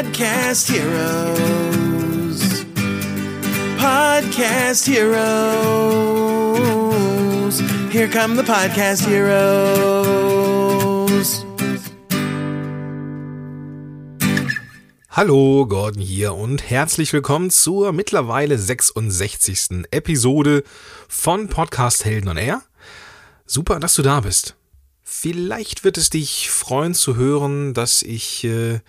Podcast Heroes. Podcast Heroes. Here come the Podcast Heroes. Hallo, Gordon hier und herzlich willkommen zur mittlerweile 66. Episode von Podcast Helden on Air. Super, dass du da bist. Vielleicht wird es dich freuen zu hören, dass ich äh,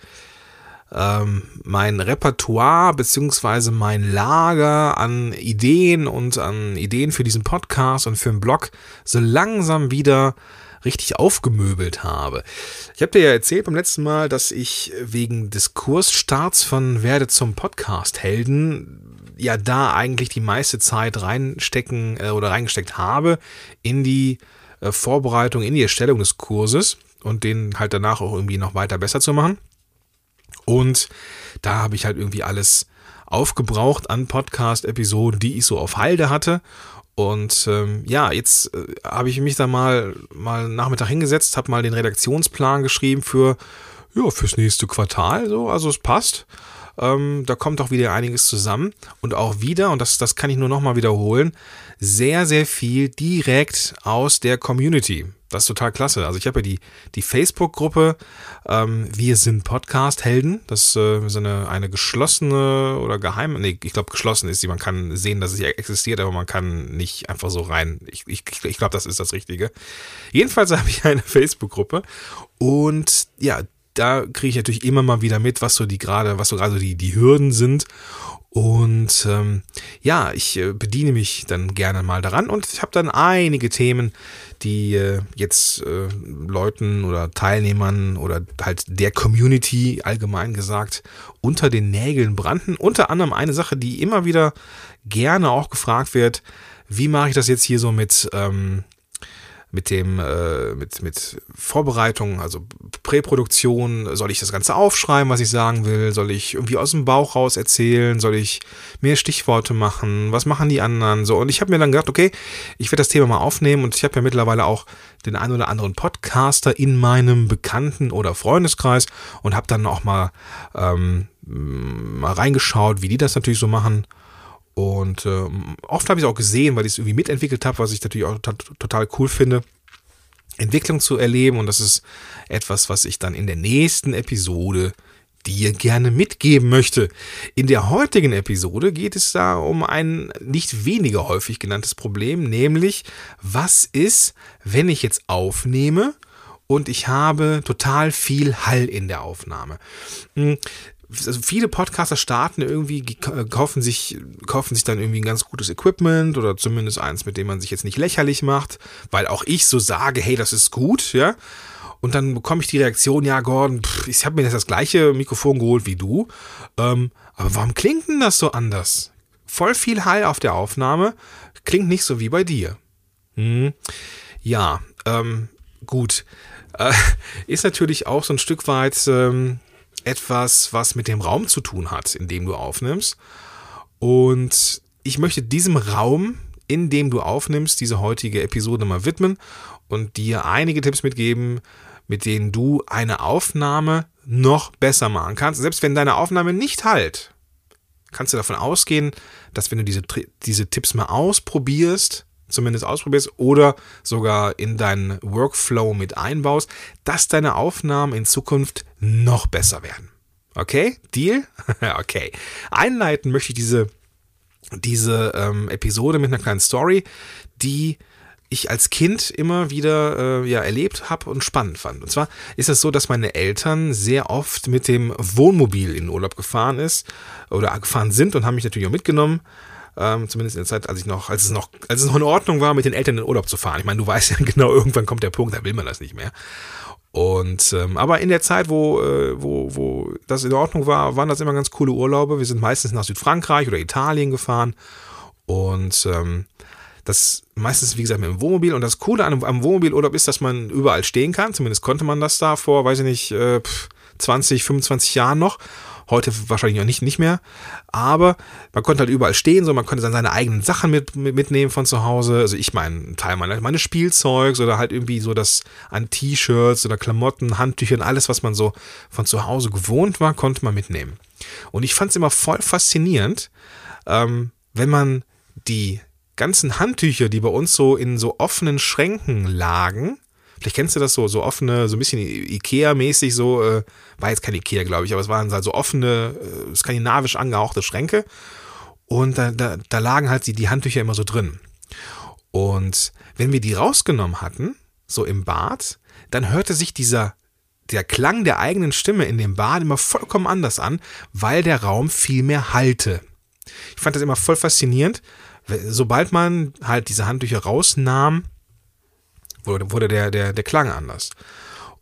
ähm, mein Repertoire beziehungsweise mein Lager an Ideen und an Ideen für diesen Podcast und für den Blog so langsam wieder richtig aufgemöbelt habe. Ich habe dir ja erzählt beim letzten Mal, dass ich wegen des Kursstarts von Werde zum Podcast Helden ja da eigentlich die meiste Zeit reinstecken äh, oder reingesteckt habe in die äh, Vorbereitung, in die Erstellung des Kurses und den halt danach auch irgendwie noch weiter besser zu machen. Und da habe ich halt irgendwie alles aufgebraucht an Podcast-Episoden, die ich so auf Halde hatte. Und ähm, ja, jetzt äh, habe ich mich da mal, mal Nachmittag hingesetzt, habe mal den Redaktionsplan geschrieben für, ja, fürs nächste Quartal. So, also es passt. Ähm, da kommt auch wieder einiges zusammen. Und auch wieder, und das, das kann ich nur nochmal wiederholen, sehr, sehr viel direkt aus der Community. Das ist total klasse. Also ich habe ja die, die Facebook-Gruppe ähm, Wir sind Podcast-Helden. Das äh, ist eine, eine geschlossene oder geheime, nee, ich glaube geschlossen ist sie. Man kann sehen, dass sie existiert, aber man kann nicht einfach so rein. Ich, ich, ich glaube, das ist das Richtige. Jedenfalls habe ich eine Facebook-Gruppe und ja, da kriege ich natürlich immer mal wieder mit, was so die gerade, was so gerade die, die Hürden sind. Und ähm, ja, ich äh, bediene mich dann gerne mal daran und ich habe dann einige Themen, die äh, jetzt äh, Leuten oder Teilnehmern oder halt der Community allgemein gesagt unter den Nägeln brannten. Unter anderem eine Sache, die immer wieder gerne auch gefragt wird, wie mache ich das jetzt hier so mit ähm, mit dem, äh, mit, mit Vorbereitung, also Präproduktion, soll ich das Ganze aufschreiben, was ich sagen will? Soll ich irgendwie aus dem Bauch raus erzählen? Soll ich mehr Stichworte machen? Was machen die anderen? So, und ich habe mir dann gedacht, okay, ich werde das Thema mal aufnehmen und ich habe ja mittlerweile auch den einen oder anderen Podcaster in meinem Bekannten- oder Freundeskreis und habe dann auch mal, ähm, mal reingeschaut, wie die das natürlich so machen. Und äh, oft habe ich es auch gesehen, weil ich es irgendwie mitentwickelt habe, was ich natürlich auch total cool finde. Entwicklung zu erleben und das ist etwas, was ich dann in der nächsten Episode dir gerne mitgeben möchte. In der heutigen Episode geht es da um ein nicht weniger häufig genanntes Problem, nämlich was ist, wenn ich jetzt aufnehme und ich habe total viel Hall in der Aufnahme. Also viele Podcaster starten irgendwie, kaufen sich, kaufen sich dann irgendwie ein ganz gutes Equipment oder zumindest eins, mit dem man sich jetzt nicht lächerlich macht, weil auch ich so sage, hey, das ist gut, ja. Und dann bekomme ich die Reaktion, ja, Gordon, pff, ich habe mir jetzt das gleiche Mikrofon geholt wie du. Ähm, aber warum klingt denn das so anders? Voll viel Hall auf der Aufnahme, klingt nicht so wie bei dir. Hm. Ja, ähm, gut. Äh, ist natürlich auch so ein Stück weit ähm, etwas, was mit dem Raum zu tun hat, in dem du aufnimmst. Und ich möchte diesem Raum, in dem du aufnimmst, diese heutige Episode mal widmen und dir einige Tipps mitgeben, mit denen du eine Aufnahme noch besser machen kannst. Selbst wenn deine Aufnahme nicht halt, kannst du davon ausgehen, dass wenn du diese, diese Tipps mal ausprobierst, zumindest ausprobierst oder sogar in deinen Workflow mit einbaust, dass deine Aufnahmen in Zukunft noch besser werden. Okay? Deal? okay. Einleiten möchte ich diese, diese ähm, Episode mit einer kleinen Story, die ich als Kind immer wieder äh, ja, erlebt habe und spannend fand. Und zwar ist es so, dass meine Eltern sehr oft mit dem Wohnmobil in Urlaub gefahren ist oder gefahren sind und haben mich natürlich auch mitgenommen. Ähm, zumindest in der Zeit, als ich noch, als es noch, als es noch in Ordnung war, mit den Eltern in Urlaub zu fahren. Ich meine, du weißt ja genau, irgendwann kommt der Punkt, da will man das nicht mehr. Und ähm, aber in der Zeit, wo, äh, wo, wo das in Ordnung war, waren das immer ganz coole Urlaube. Wir sind meistens nach Südfrankreich oder Italien gefahren. Und ähm, das meistens, wie gesagt, mit dem Wohnmobil. Und das Coole an einem Wohnmobilurlaub ist, dass man überall stehen kann. Zumindest konnte man das da vor, weiß ich nicht, äh, 20, 25 Jahren noch. Heute wahrscheinlich noch nicht, nicht mehr. Aber man konnte halt überall stehen, so man konnte dann seine eigenen Sachen mit, mit mitnehmen von zu Hause. Also ich meine, Teil meiner, meine Spielzeugs oder halt irgendwie so das an T-Shirts oder Klamotten, Handtüchern, alles, was man so von zu Hause gewohnt war, konnte man mitnehmen. Und ich fand es immer voll faszinierend, ähm, wenn man die ganzen Handtücher, die bei uns so in so offenen Schränken lagen, vielleicht kennst du das so, so offene, so ein bisschen Ikea-mäßig, so, äh, war jetzt kein Ikea, glaube ich, aber es waren halt so offene, äh, skandinavisch angehauchte Schränke. Und da, da, da lagen halt die, die Handtücher immer so drin. Und wenn wir die rausgenommen hatten, so im Bad, dann hörte sich dieser, der Klang der eigenen Stimme in dem Bad immer vollkommen anders an, weil der Raum viel mehr hallte. Ich fand das immer voll faszinierend. Sobald man halt diese Handtücher rausnahm, wurde, wurde der, der, der Klang anders.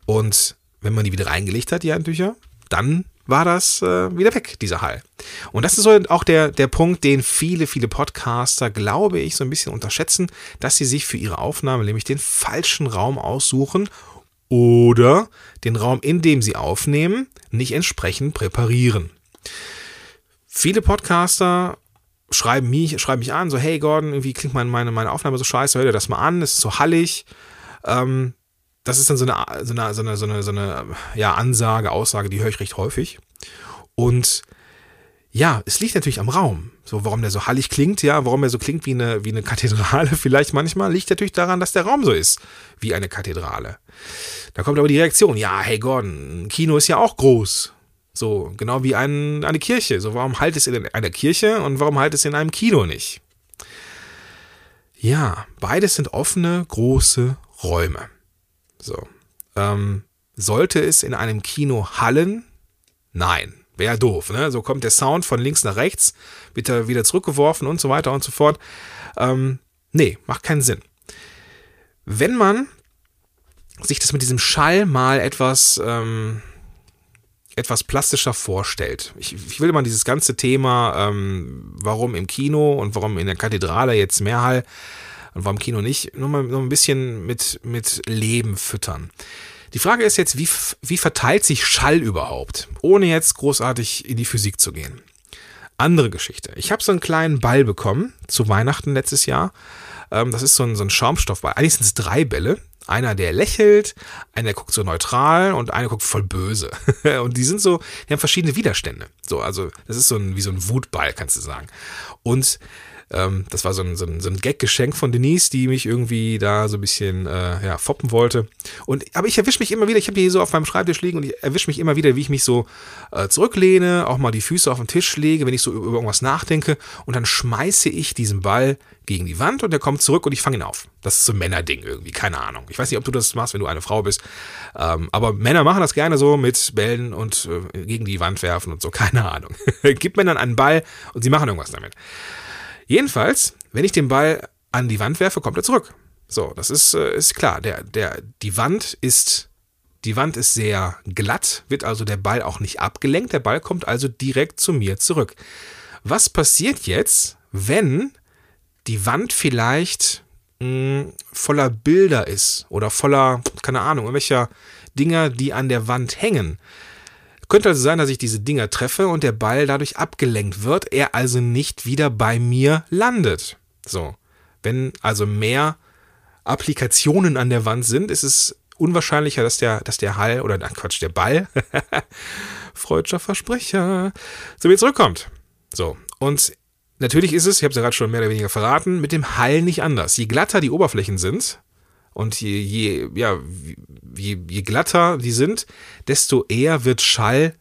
Und wenn man die wieder reingelegt hat, die Handtücher, dann war das äh, wieder weg, dieser Hall. Und das ist so auch der, der Punkt, den viele, viele Podcaster, glaube ich, so ein bisschen unterschätzen, dass sie sich für ihre Aufnahme nämlich den falschen Raum aussuchen oder den Raum, in dem sie aufnehmen, nicht entsprechend präparieren. Viele Podcaster schreiben mich, schreiben mich an, so, hey Gordon, irgendwie klingt meine, meine Aufnahme so scheiße, hör dir das mal an, es ist so hallig. Ähm, das ist dann so eine, so eine, so eine, so eine, so eine ja, Ansage, Aussage, die höre ich recht häufig. Und ja, es liegt natürlich am Raum. So, warum der so hallig klingt, ja, warum er so klingt wie eine, wie eine Kathedrale vielleicht manchmal, liegt natürlich daran, dass der Raum so ist wie eine Kathedrale. Da kommt aber die Reaktion, ja, hey Gordon, ein Kino ist ja auch groß. So, genau wie ein, eine Kirche. So, warum halt es in einer Kirche und warum halt es in einem Kino nicht? Ja, beides sind offene, große Räume. So. Ähm, sollte es in einem Kino hallen? Nein. Wäre doof, ne? So kommt der Sound von links nach rechts, wird er wieder zurückgeworfen und so weiter und so fort. Ähm, nee, macht keinen Sinn. Wenn man sich das mit diesem Schall mal etwas, ähm, etwas plastischer vorstellt. Ich, ich, will mal dieses ganze Thema, ähm, warum im Kino und warum in der Kathedrale jetzt mehr Hall und warum Kino nicht, nur mal, nur ein bisschen mit, mit Leben füttern. Die Frage ist jetzt, wie, wie verteilt sich Schall überhaupt, ohne jetzt großartig in die Physik zu gehen? Andere Geschichte. Ich habe so einen kleinen Ball bekommen zu Weihnachten letztes Jahr. Ähm, das ist so ein, so ein Schaumstoffball. Eigentlich sind es drei Bälle. Einer, der lächelt, einer, guckt so neutral und einer guckt voll böse. und die sind so, die haben verschiedene Widerstände. So, also, das ist so ein, wie so ein Wutball, kannst du sagen. Und ähm, das war so ein, so ein, so ein Gag-Geschenk von Denise, die mich irgendwie da so ein bisschen äh, ja, foppen wollte. Und, aber ich erwische mich immer wieder, ich habe die hier so auf meinem Schreibtisch liegen und ich erwische mich immer wieder, wie ich mich so äh, zurücklehne, auch mal die Füße auf den Tisch lege, wenn ich so über irgendwas nachdenke. Und dann schmeiße ich diesen Ball gegen die Wand und der kommt zurück und ich fange ihn auf. Das ist so ein Männerding irgendwie, keine Ahnung. Ich weiß nicht, ob du das machst, wenn du eine Frau bist. Ähm, aber Männer machen das gerne so mit Bällen und äh, gegen die Wand werfen und so, keine Ahnung. Gib Männern einen Ball und sie machen irgendwas damit. Jedenfalls, wenn ich den Ball an die Wand werfe, kommt er zurück. So, das ist, äh, ist klar. Der, der, die Wand ist, die Wand ist sehr glatt, wird also der Ball auch nicht abgelenkt. Der Ball kommt also direkt zu mir zurück. Was passiert jetzt, wenn die Wand vielleicht mh, hm, voller Bilder ist oder voller, keine Ahnung, irgendwelcher Dinger, die an der Wand hängen? Könnte also sein, dass ich diese Dinger treffe und der Ball dadurch abgelenkt wird, er also nicht wieder bei mir landet. So. Wenn also mehr Applikationen an der Wand sind, ist es unwahrscheinlicher, dass der, dass der Hall oder ach Quatsch, der Ball, freudscher Versprecher, zu mir zurückkommt. So. Und natürlich ist es, ich habe es ja gerade schon mehr oder weniger verraten, mit dem Hall nicht anders. Je glatter die Oberflächen sind, und je, je, ja, je, je glatter die sind, desto eher wird Schall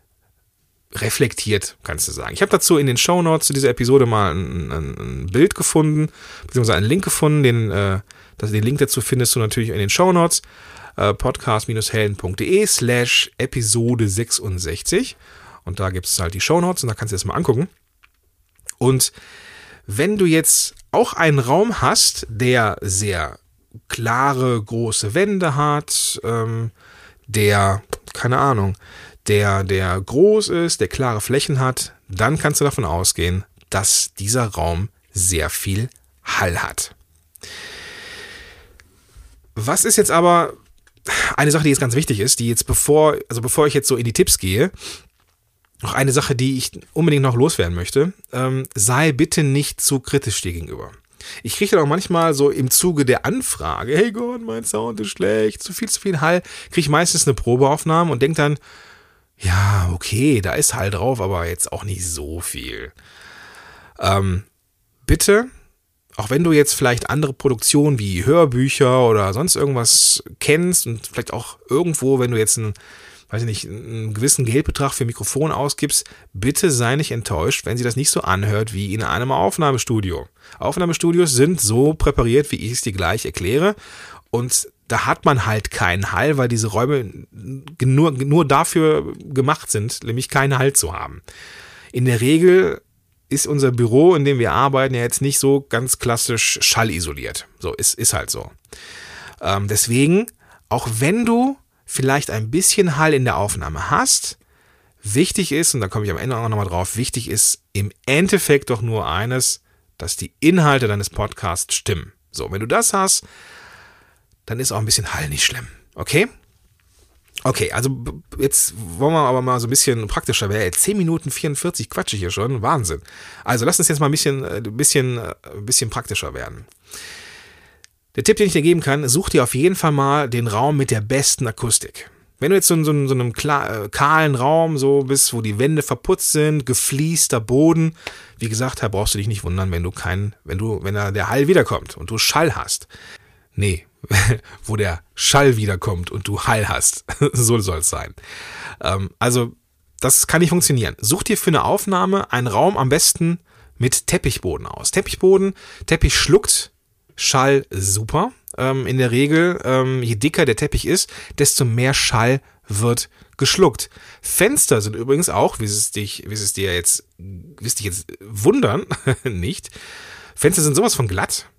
reflektiert, kannst du sagen. Ich habe dazu in den Show Notes zu dieser Episode mal ein, ein, ein Bild gefunden, beziehungsweise einen Link gefunden. Den, äh, das, den Link dazu findest du natürlich in den Show Notes. Äh, podcast-helden.de slash Episode 66. Und da gibt es halt die Show Notes und da kannst du das mal angucken. Und wenn du jetzt auch einen Raum hast, der sehr klare, große Wände hat, ähm, der, keine Ahnung, der, der groß ist, der klare Flächen hat, dann kannst du davon ausgehen, dass dieser Raum sehr viel Hall hat. Was ist jetzt aber eine Sache, die jetzt ganz wichtig ist, die jetzt bevor, also bevor ich jetzt so in die Tipps gehe, noch eine Sache, die ich unbedingt noch loswerden möchte. Ähm, sei bitte nicht zu kritisch dir gegenüber. Ich kriege dann auch manchmal so im Zuge der Anfrage, hey Gott, mein Sound ist schlecht, zu viel, zu viel Hall, kriege ich meistens eine Probeaufnahme und denke dann, ja, okay, da ist Hall drauf, aber jetzt auch nicht so viel. Ähm, bitte, auch wenn du jetzt vielleicht andere Produktionen wie Hörbücher oder sonst irgendwas kennst und vielleicht auch irgendwo, wenn du jetzt ein weiß ich nicht, einen gewissen Geldbetrag für Mikrofon ausgibst, bitte sei nicht enttäuscht, wenn sie das nicht so anhört wie in einem Aufnahmestudio. Aufnahmestudios sind so präpariert, wie ich es dir gleich erkläre. Und da hat man halt keinen Hall, weil diese Räume nur, nur dafür gemacht sind, nämlich keinen Hall zu haben. In der Regel ist unser Büro, in dem wir arbeiten, ja jetzt nicht so ganz klassisch schallisoliert. So, ist, ist halt so. Ähm, deswegen, auch wenn du vielleicht ein bisschen Hall in der Aufnahme hast. Wichtig ist, und da komme ich am Ende auch nochmal drauf, wichtig ist im Endeffekt doch nur eines, dass die Inhalte deines Podcasts stimmen. So, wenn du das hast, dann ist auch ein bisschen Hall nicht schlimm. Okay? Okay, also jetzt wollen wir aber mal so ein bisschen praktischer werden. 10 Minuten 44 quatsche ich hier schon. Wahnsinn. Also lass uns jetzt mal ein bisschen, ein äh, bisschen, ein äh, bisschen praktischer werden. Der Tipp, den ich dir geben kann, such dir auf jeden Fall mal den Raum mit der besten Akustik. Wenn du jetzt so in so, in so einem äh, kahlen Raum so bist, wo die Wände verputzt sind, gefliester Boden, wie gesagt, da brauchst du dich nicht wundern, wenn du kein, wenn du, wenn da der Hall wiederkommt und du Schall hast. Nee, wo der Schall wiederkommt und du Hall hast. so soll es sein. Ähm, also, das kann nicht funktionieren. Such dir für eine Aufnahme einen Raum am besten mit Teppichboden aus. Teppichboden, Teppich schluckt Schall super. Ähm, in der Regel, ähm, je dicker der Teppich ist, desto mehr Schall wird geschluckt. Fenster sind übrigens auch, wie es dich, wie es dir jetzt, wie es dich jetzt wundern, nicht. Fenster sind sowas von glatt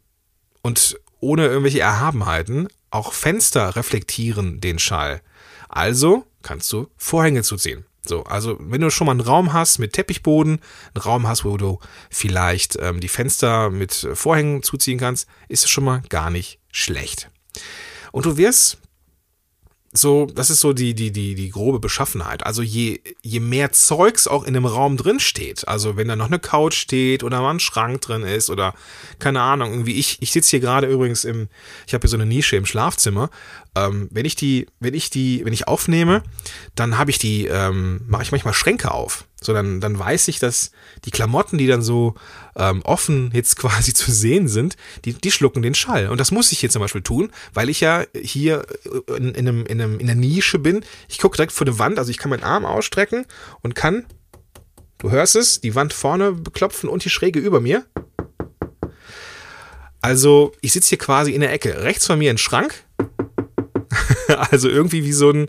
und ohne irgendwelche Erhabenheiten. Auch Fenster reflektieren den Schall. Also kannst du Vorhänge zuziehen. So, also wenn du schon mal einen Raum hast mit Teppichboden, einen Raum hast, wo du vielleicht ähm, die Fenster mit Vorhängen zuziehen kannst, ist es schon mal gar nicht schlecht. Und du wirst so, das ist so die, die, die, die grobe Beschaffenheit. Also je, je mehr Zeugs auch in dem Raum drin steht, also wenn da noch eine Couch steht oder mal ein Schrank drin ist oder keine Ahnung, irgendwie ich, ich sitze hier gerade übrigens im, ich habe hier so eine Nische im Schlafzimmer. Ähm, wenn ich die, wenn ich die, wenn ich aufnehme, dann habe ich die, ähm, mache ich manchmal Schränke auf. So, dann, dann weiß ich, dass die Klamotten, die dann so ähm, offen jetzt quasi zu sehen sind, die, die schlucken den Schall. Und das muss ich hier zum Beispiel tun, weil ich ja hier in, in, einem, in, einem, in einer Nische bin. Ich gucke direkt vor der Wand, also ich kann meinen Arm ausstrecken und kann, du hörst es, die Wand vorne beklopfen und die Schräge über mir. Also ich sitze hier quasi in der Ecke. Rechts von mir ein Schrank. also irgendwie wie so ein,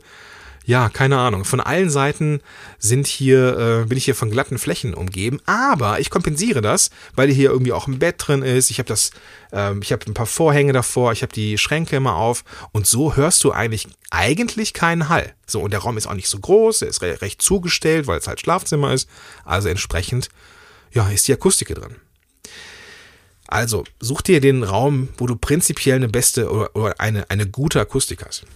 ja, keine Ahnung. Von allen Seiten sind hier, äh, bin ich hier von glatten Flächen umgeben, aber ich kompensiere das, weil hier irgendwie auch ein Bett drin ist. Ich habe das, ähm, ich habe ein paar Vorhänge davor, ich habe die Schränke immer auf und so hörst du eigentlich eigentlich keinen Hall. So und der Raum ist auch nicht so groß, er ist re recht zugestellt, weil es halt Schlafzimmer ist. Also entsprechend, ja, ist die Akustik hier drin. Also such dir den Raum, wo du prinzipiell eine beste oder, oder eine, eine gute Akustik hast.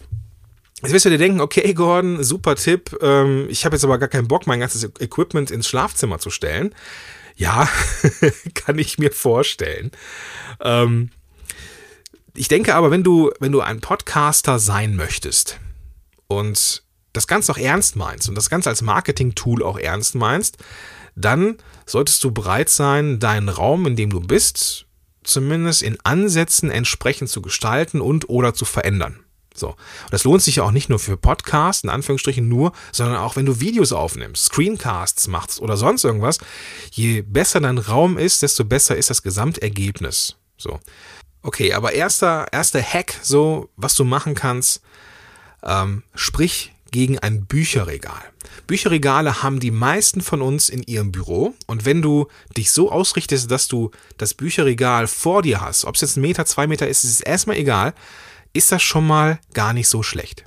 Jetzt wirst du dir denken, okay, Gordon, super Tipp. Ähm, ich habe jetzt aber gar keinen Bock, mein ganzes Equipment ins Schlafzimmer zu stellen. Ja, kann ich mir vorstellen. Ähm, ich denke aber, wenn du, wenn du ein Podcaster sein möchtest und das Ganze auch ernst meinst und das Ganze als Marketing-Tool auch ernst meinst, dann solltest du bereit sein, deinen Raum, in dem du bist, zumindest in Ansätzen entsprechend zu gestalten und oder zu verändern. So. Und das lohnt sich ja auch nicht nur für Podcasts, in Anführungsstrichen nur, sondern auch wenn du Videos aufnimmst, Screencasts machst oder sonst irgendwas. Je besser dein Raum ist, desto besser ist das Gesamtergebnis. So. Okay, aber erster, erster Hack, so, was du machen kannst, ähm, sprich gegen ein Bücherregal. Bücherregale haben die meisten von uns in ihrem Büro und wenn du dich so ausrichtest, dass du das Bücherregal vor dir hast, ob es jetzt ein Meter, zwei Meter ist, ist es erstmal egal, ist das schon mal gar nicht so schlecht.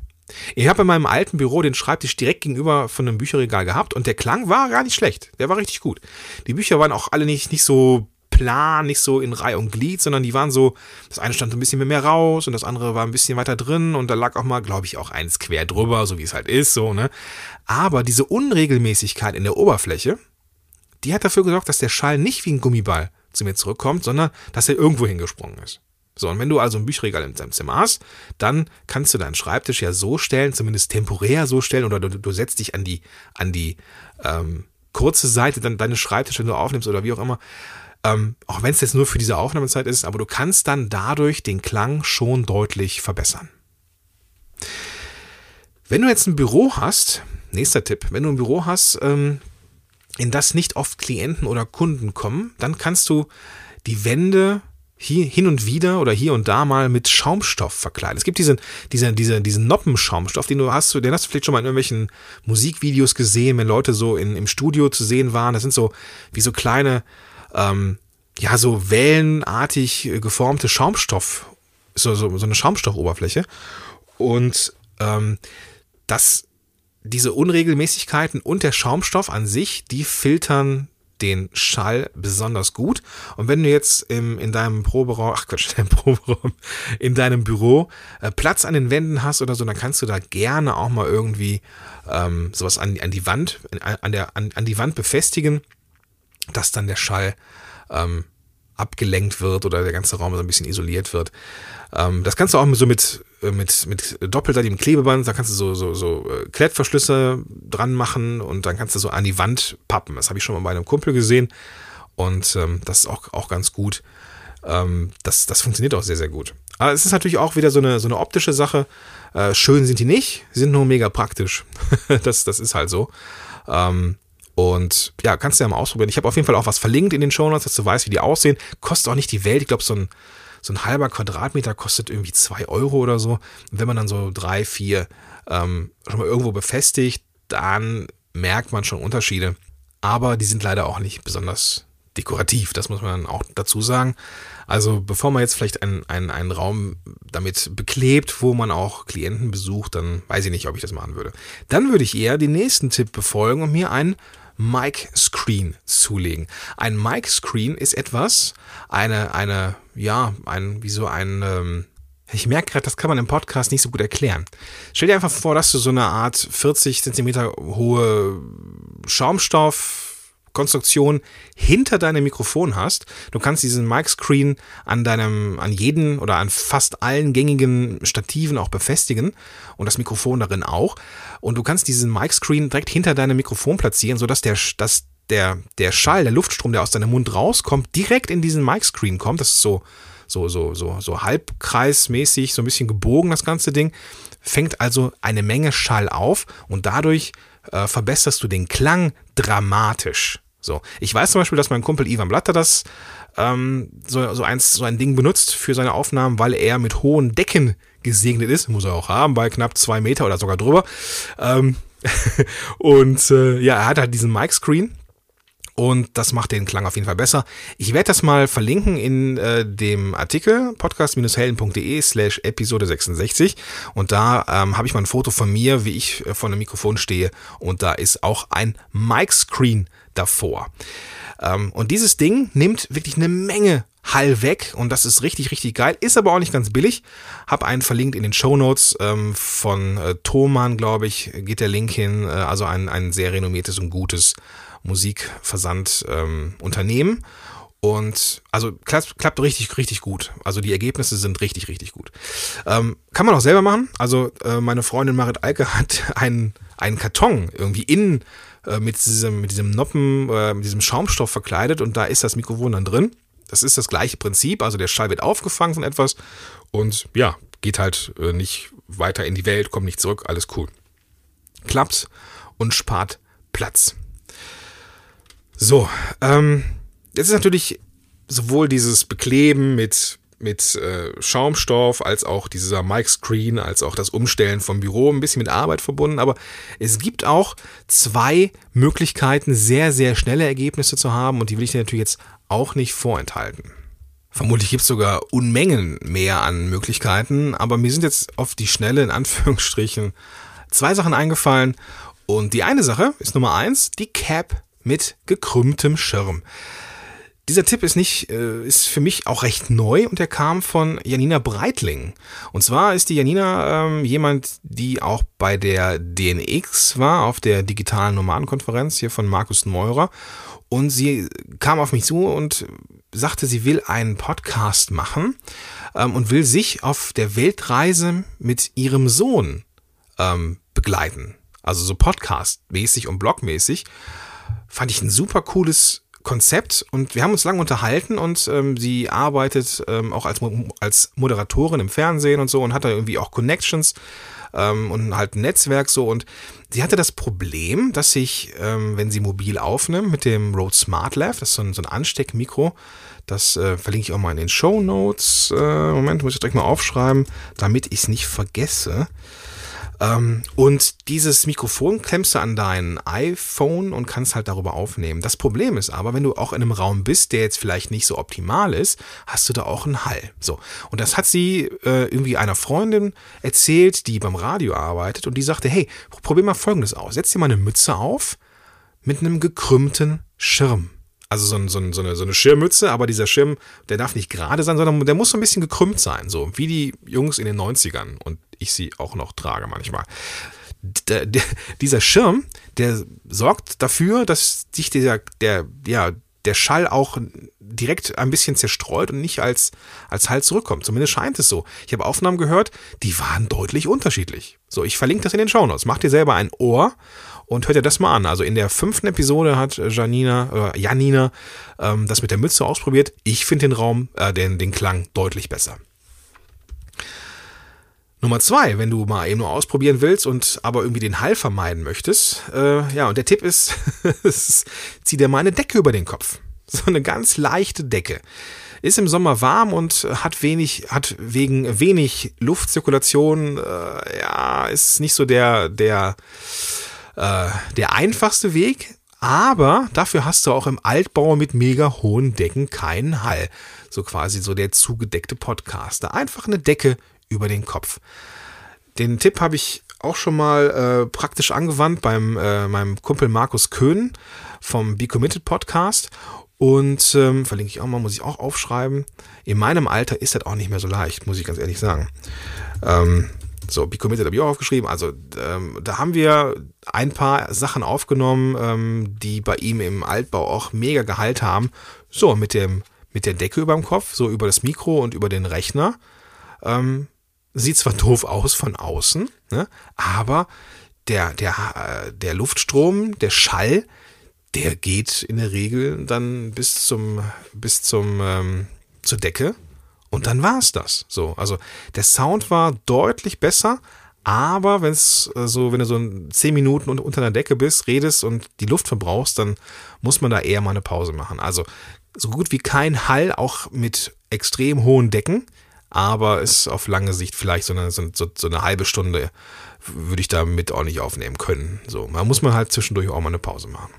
Ich habe in meinem alten Büro den Schreibtisch direkt gegenüber von einem Bücherregal gehabt und der Klang war gar nicht schlecht. Der war richtig gut. Die Bücher waren auch alle nicht, nicht so plan, nicht so in Reihe und Glied, sondern die waren so, das eine stand ein bisschen mehr raus und das andere war ein bisschen weiter drin und da lag auch mal, glaube ich, auch eins quer drüber, so wie es halt ist, so, ne? Aber diese Unregelmäßigkeit in der Oberfläche, die hat dafür gesorgt, dass der Schall nicht wie ein Gummiball zu mir zurückkommt, sondern dass er irgendwo hingesprungen ist. So, und wenn du also ein Bücherregal in deinem Zimmer hast, dann kannst du deinen Schreibtisch ja so stellen, zumindest temporär so stellen, oder du, du setzt dich an die, an die ähm, kurze Seite dann deines Schreibtisches, wenn du aufnimmst oder wie auch immer, ähm, auch wenn es jetzt nur für diese Aufnahmezeit ist, aber du kannst dann dadurch den Klang schon deutlich verbessern. Wenn du jetzt ein Büro hast, nächster Tipp, wenn du ein Büro hast, ähm, in das nicht oft Klienten oder Kunden kommen, dann kannst du die Wände hier hin und wieder oder hier und da mal mit Schaumstoff verkleiden. Es gibt diesen, diesen, diesen, diesen Noppenschaumstoff, den du hast, den hast du vielleicht schon mal in irgendwelchen Musikvideos gesehen, wenn Leute so in, im Studio zu sehen waren. Das sind so wie so kleine, ähm, ja, so wellenartig geformte Schaumstoff, so, so, so eine Schaumstoffoberfläche. Und ähm, das, diese Unregelmäßigkeiten und der Schaumstoff an sich, die filtern den Schall besonders gut. Und wenn du jetzt im, in deinem Proberaum, ach Quatsch, in deinem Proberaum, in deinem Büro äh, Platz an den Wänden hast oder so, dann kannst du da gerne auch mal irgendwie ähm, sowas an, an die Wand, an, der, an, an die Wand befestigen, dass dann der Schall ähm, abgelenkt wird oder der ganze Raum so ein bisschen isoliert wird. Ähm, das kannst du auch so mit, äh, mit, mit doppelseitigem Klebeband, da kannst du so, so, so äh, Klettverschlüsse dran machen und dann kannst du so an die Wand pappen. Das habe ich schon mal bei einem Kumpel gesehen und ähm, das ist auch, auch ganz gut. Ähm, das, das funktioniert auch sehr, sehr gut. Aber es ist natürlich auch wieder so eine, so eine optische Sache. Äh, schön sind die nicht, sind nur mega praktisch. das, das ist halt so. Ähm, und ja, kannst du ja mal ausprobieren. Ich habe auf jeden Fall auch was verlinkt in den Show Notes, dass du weißt, wie die aussehen. Kostet auch nicht die Welt. Ich glaube, so ein, so ein halber Quadratmeter kostet irgendwie zwei Euro oder so. Und wenn man dann so drei, vier ähm, schon mal irgendwo befestigt, dann merkt man schon Unterschiede. Aber die sind leider auch nicht besonders dekorativ, das muss man auch dazu sagen. Also bevor man jetzt vielleicht einen, einen, einen Raum damit beklebt, wo man auch Klienten besucht, dann weiß ich nicht, ob ich das machen würde. Dann würde ich eher den nächsten Tipp befolgen und mir einen Mic Screen zulegen. Ein Mic Screen ist etwas, eine, eine, ja, ein, wie so ein, ähm, ich merke gerade, das kann man im Podcast nicht so gut erklären. Stell dir einfach vor, dass du so eine Art 40 Zentimeter hohe Schaumstoff, Konstruktion hinter deinem Mikrofon hast. Du kannst diesen Mic-Screen an deinem, an jeden oder an fast allen gängigen Stativen auch befestigen und das Mikrofon darin auch. Und du kannst diesen Mic-Screen direkt hinter deinem Mikrofon platzieren, sodass der, dass der, der Schall, der Luftstrom, der aus deinem Mund rauskommt, direkt in diesen Mic-Screen kommt. Das ist so, so, so, so, so halbkreismäßig, so ein bisschen gebogen, das ganze Ding. Fängt also eine Menge Schall auf und dadurch äh, verbesserst du den Klang dramatisch. So, ich weiß zum Beispiel, dass mein Kumpel Ivan Blatter das ähm, so, so, eins, so ein Ding benutzt für seine Aufnahmen, weil er mit hohen Decken gesegnet ist. Muss er auch haben, bei knapp zwei Meter oder sogar drüber. Ähm, und äh, ja, er hat halt diesen Mic-Screen und das macht den Klang auf jeden Fall besser. Ich werde das mal verlinken in äh, dem Artikel podcast-helden.de slash Episode 66 und da ähm, habe ich mal ein Foto von mir, wie ich äh, vor einem Mikrofon stehe und da ist auch ein Mic-Screen davor. Ähm, und dieses Ding nimmt wirklich eine Menge Hall weg und das ist richtig, richtig geil. Ist aber auch nicht ganz billig. Hab einen verlinkt in den Show Notes ähm, von äh, Thomann, glaube ich, geht der Link hin. Äh, also ein, ein sehr renommiertes und gutes Musikversandunternehmen. Ähm, und also klappt, klappt richtig, richtig gut. Also die Ergebnisse sind richtig, richtig gut. Ähm, kann man auch selber machen. Also äh, meine Freundin Marit Alke hat einen, einen Karton irgendwie innen äh, mit diesem, mit diesem Noppen, äh, mit diesem Schaumstoff verkleidet und da ist das Mikrofon dann drin. Das ist das gleiche Prinzip, also der Schall wird aufgefangen von etwas und ja, geht halt äh, nicht weiter in die Welt, kommt nicht zurück, alles cool. Klappt und spart Platz. So, ähm, jetzt ist natürlich sowohl dieses Bekleben mit mit äh, Schaumstoff, als auch dieser Mic Screen, als auch das Umstellen vom Büro ein bisschen mit Arbeit verbunden. Aber es gibt auch zwei Möglichkeiten, sehr, sehr schnelle Ergebnisse zu haben und die will ich dir natürlich jetzt auch nicht vorenthalten. Vermutlich gibt es sogar Unmengen mehr an Möglichkeiten, aber mir sind jetzt auf die Schnelle in Anführungsstrichen zwei Sachen eingefallen. Und die eine Sache ist Nummer eins, die Cap mit gekrümmtem Schirm. Dieser Tipp ist nicht, äh, ist für mich auch recht neu und der kam von Janina Breitling. Und zwar ist die Janina ähm, jemand, die auch bei der DNX war, auf der digitalen Nomadenkonferenz hier von Markus Meurer. Und sie kam auf mich zu und sagte, sie will einen Podcast machen ähm, und will sich auf der Weltreise mit ihrem Sohn ähm, begleiten. Also so Podcast-mäßig und Blog-mäßig. Fand ich ein super cooles Konzept und wir haben uns lange unterhalten und ähm, sie arbeitet ähm, auch als, als Moderatorin im Fernsehen und so und hat da irgendwie auch Connections ähm, und halt ein Netzwerk so und sie hatte das Problem, dass sich, ähm, wenn sie mobil aufnimmt mit dem Rode Smart Lav, das ist so ein, so ein Ansteckmikro, das äh, verlinke ich auch mal in den Show Notes. Äh, Moment, muss ich direkt mal aufschreiben, damit ich es nicht vergesse. Ähm, und dieses Mikrofon klemmst du an dein iPhone und kannst halt darüber aufnehmen. Das Problem ist aber, wenn du auch in einem Raum bist, der jetzt vielleicht nicht so optimal ist, hast du da auch einen Hall. So. Und das hat sie äh, irgendwie einer Freundin erzählt, die beim Radio arbeitet und die sagte, hey, probier mal Folgendes aus. Setz dir mal eine Mütze auf mit einem gekrümmten Schirm. Also so, ein, so, ein, so, eine, so eine Schirmmütze, aber dieser Schirm, der darf nicht gerade sein, sondern der muss so ein bisschen gekrümmt sein, so wie die Jungs in den 90ern und ich sie auch noch trage manchmal. Der, dieser Schirm, der sorgt dafür, dass sich der, der, ja, der Schall auch direkt ein bisschen zerstreut und nicht als, als Halt zurückkommt. Zumindest scheint es so. Ich habe Aufnahmen gehört, die waren deutlich unterschiedlich. So, ich verlinke das in den Shownotes. Mach dir selber ein Ohr und hört dir das mal an. Also in der fünften Episode hat Janina, äh, Janina ähm, das mit der Mütze ausprobiert. Ich finde den Raum, äh, den, den Klang deutlich besser. Nummer zwei, wenn du mal eben nur ausprobieren willst und aber irgendwie den Hall vermeiden möchtest, äh, ja, und der Tipp ist, zieh dir mal eine Decke über den Kopf. So eine ganz leichte Decke. Ist im Sommer warm und hat wenig, hat wegen wenig Luftzirkulation, äh, ja, ist nicht so der, der, äh, der einfachste Weg, aber dafür hast du auch im Altbau mit mega hohen Decken keinen Hall. So quasi so der zugedeckte Podcaster. Einfach eine Decke über den Kopf. Den Tipp habe ich auch schon mal äh, praktisch angewandt beim äh, meinem Kumpel Markus Köhn vom Be Committed Podcast. Und ähm, verlinke ich auch mal, muss ich auch aufschreiben. In meinem Alter ist das auch nicht mehr so leicht, muss ich ganz ehrlich sagen. Ähm, so, Committed habe ich auch aufgeschrieben. Also ähm, da haben wir ein paar Sachen aufgenommen, ähm, die bei ihm im Altbau auch mega Gehalt haben. So, mit dem mit der Decke über dem Kopf, so über das Mikro und über den Rechner. Ähm, Sieht zwar doof aus von außen, ne? aber der, der, äh, der Luftstrom, der Schall, der geht in der Regel dann bis zum, bis zum, ähm, zur Decke und dann war es das. So, also der Sound war deutlich besser, aber wenn es äh, so, wenn du so zehn Minuten unter einer Decke bist, redest und die Luft verbrauchst, dann muss man da eher mal eine Pause machen. Also so gut wie kein Hall, auch mit extrem hohen Decken aber ist auf lange Sicht vielleicht so eine, so, so eine halbe Stunde würde ich damit auch nicht aufnehmen können. So, man muss man halt zwischendurch auch mal eine Pause machen.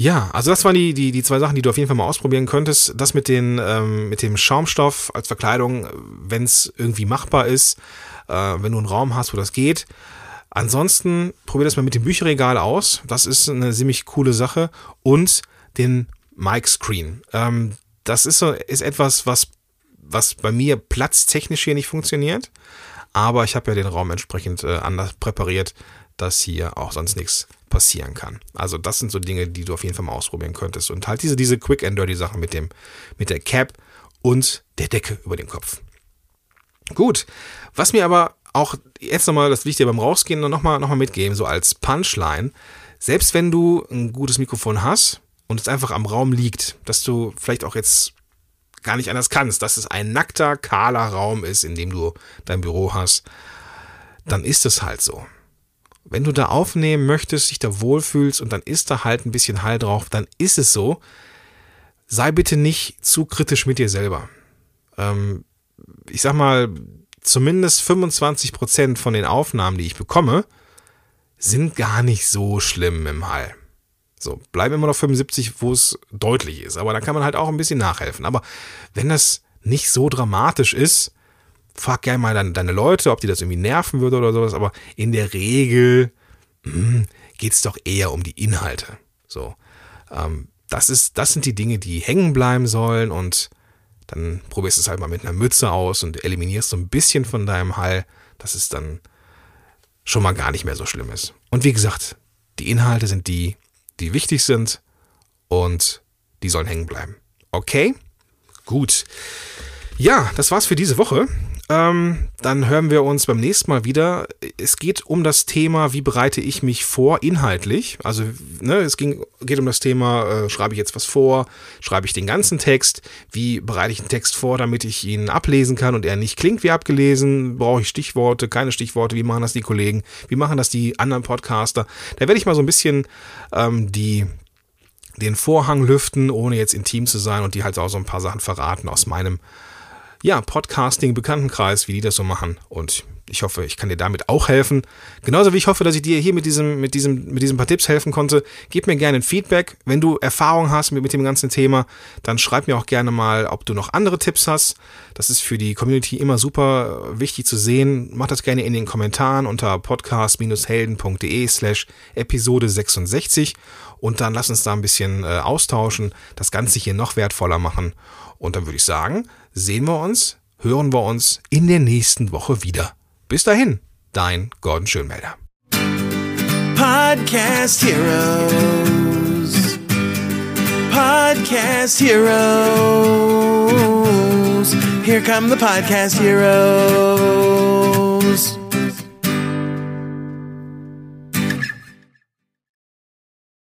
Ja, also das waren die, die, die zwei Sachen, die du auf jeden Fall mal ausprobieren könntest. Das mit, den, ähm, mit dem Schaumstoff als Verkleidung, wenn es irgendwie machbar ist, äh, wenn du einen Raum hast, wo das geht. Ansonsten probier das mal mit dem Bücherregal aus. Das ist eine ziemlich coole Sache. Und den Mic Screen. Ähm, das ist, so, ist etwas, was was bei mir platztechnisch hier nicht funktioniert. Aber ich habe ja den Raum entsprechend äh, anders präpariert, dass hier auch sonst nichts passieren kann. Also das sind so Dinge, die du auf jeden Fall mal ausprobieren könntest. Und halt diese, diese Quick and Dirty Sachen mit dem, mit der Cap und der Decke über dem Kopf. Gut. Was mir aber auch jetzt nochmal, das will ich dir beim Rausgehen nochmal noch mal mitgeben, so als Punchline. Selbst wenn du ein gutes Mikrofon hast und es einfach am Raum liegt, dass du vielleicht auch jetzt gar nicht anders kannst, dass es ein nackter, kahler Raum ist, in dem du dein Büro hast, dann ist es halt so. Wenn du da aufnehmen möchtest, dich da wohlfühlst und dann ist da halt ein bisschen Hall drauf, dann ist es so. Sei bitte nicht zu kritisch mit dir selber. Ähm, ich sag mal, zumindest 25 Prozent von den Aufnahmen, die ich bekomme, sind gar nicht so schlimm im Hall. So, bleiben immer noch 75, wo es deutlich ist. Aber da kann man halt auch ein bisschen nachhelfen. Aber wenn das nicht so dramatisch ist, frag gerne mal deine, deine Leute, ob die das irgendwie nerven würde oder sowas. Aber in der Regel hm, geht es doch eher um die Inhalte. So. Ähm, das ist, das sind die Dinge, die hängen bleiben sollen und dann probierst du es halt mal mit einer Mütze aus und eliminierst so ein bisschen von deinem Hall, dass es dann schon mal gar nicht mehr so schlimm ist. Und wie gesagt, die Inhalte sind die, die wichtig sind und die sollen hängen bleiben. Okay? Gut. Ja, das war's für diese Woche. Ähm, dann hören wir uns beim nächsten Mal wieder. Es geht um das Thema, wie bereite ich mich vor inhaltlich. Also ne, es ging, geht um das Thema, äh, schreibe ich jetzt was vor, schreibe ich den ganzen Text, wie bereite ich einen Text vor, damit ich ihn ablesen kann und er nicht klingt wie abgelesen, brauche ich Stichworte, keine Stichworte, wie machen das die Kollegen, wie machen das die anderen Podcaster. Da werde ich mal so ein bisschen ähm, die den Vorhang lüften, ohne jetzt intim zu sein und die halt auch so ein paar Sachen verraten aus meinem ja, Podcasting-Bekanntenkreis, wie die das so machen. Und ich hoffe, ich kann dir damit auch helfen. Genauso wie ich hoffe, dass ich dir hier mit diesem, mit diesem, mit diesen paar Tipps helfen konnte. Gib mir gerne ein Feedback. Wenn du Erfahrung hast mit, mit dem ganzen Thema, dann schreib mir auch gerne mal, ob du noch andere Tipps hast. Das ist für die Community immer super wichtig zu sehen. Mach das gerne in den Kommentaren unter podcast-helden.de slash Episode 66 und dann lass uns da ein bisschen äh, austauschen, das Ganze hier noch wertvoller machen. Und dann würde ich sagen, sehen wir uns, hören wir uns in der nächsten Woche wieder. Bis dahin, dein Gordon Schönmelder. Podcast Heroes. Podcast Heroes. Here come the Podcast Heroes.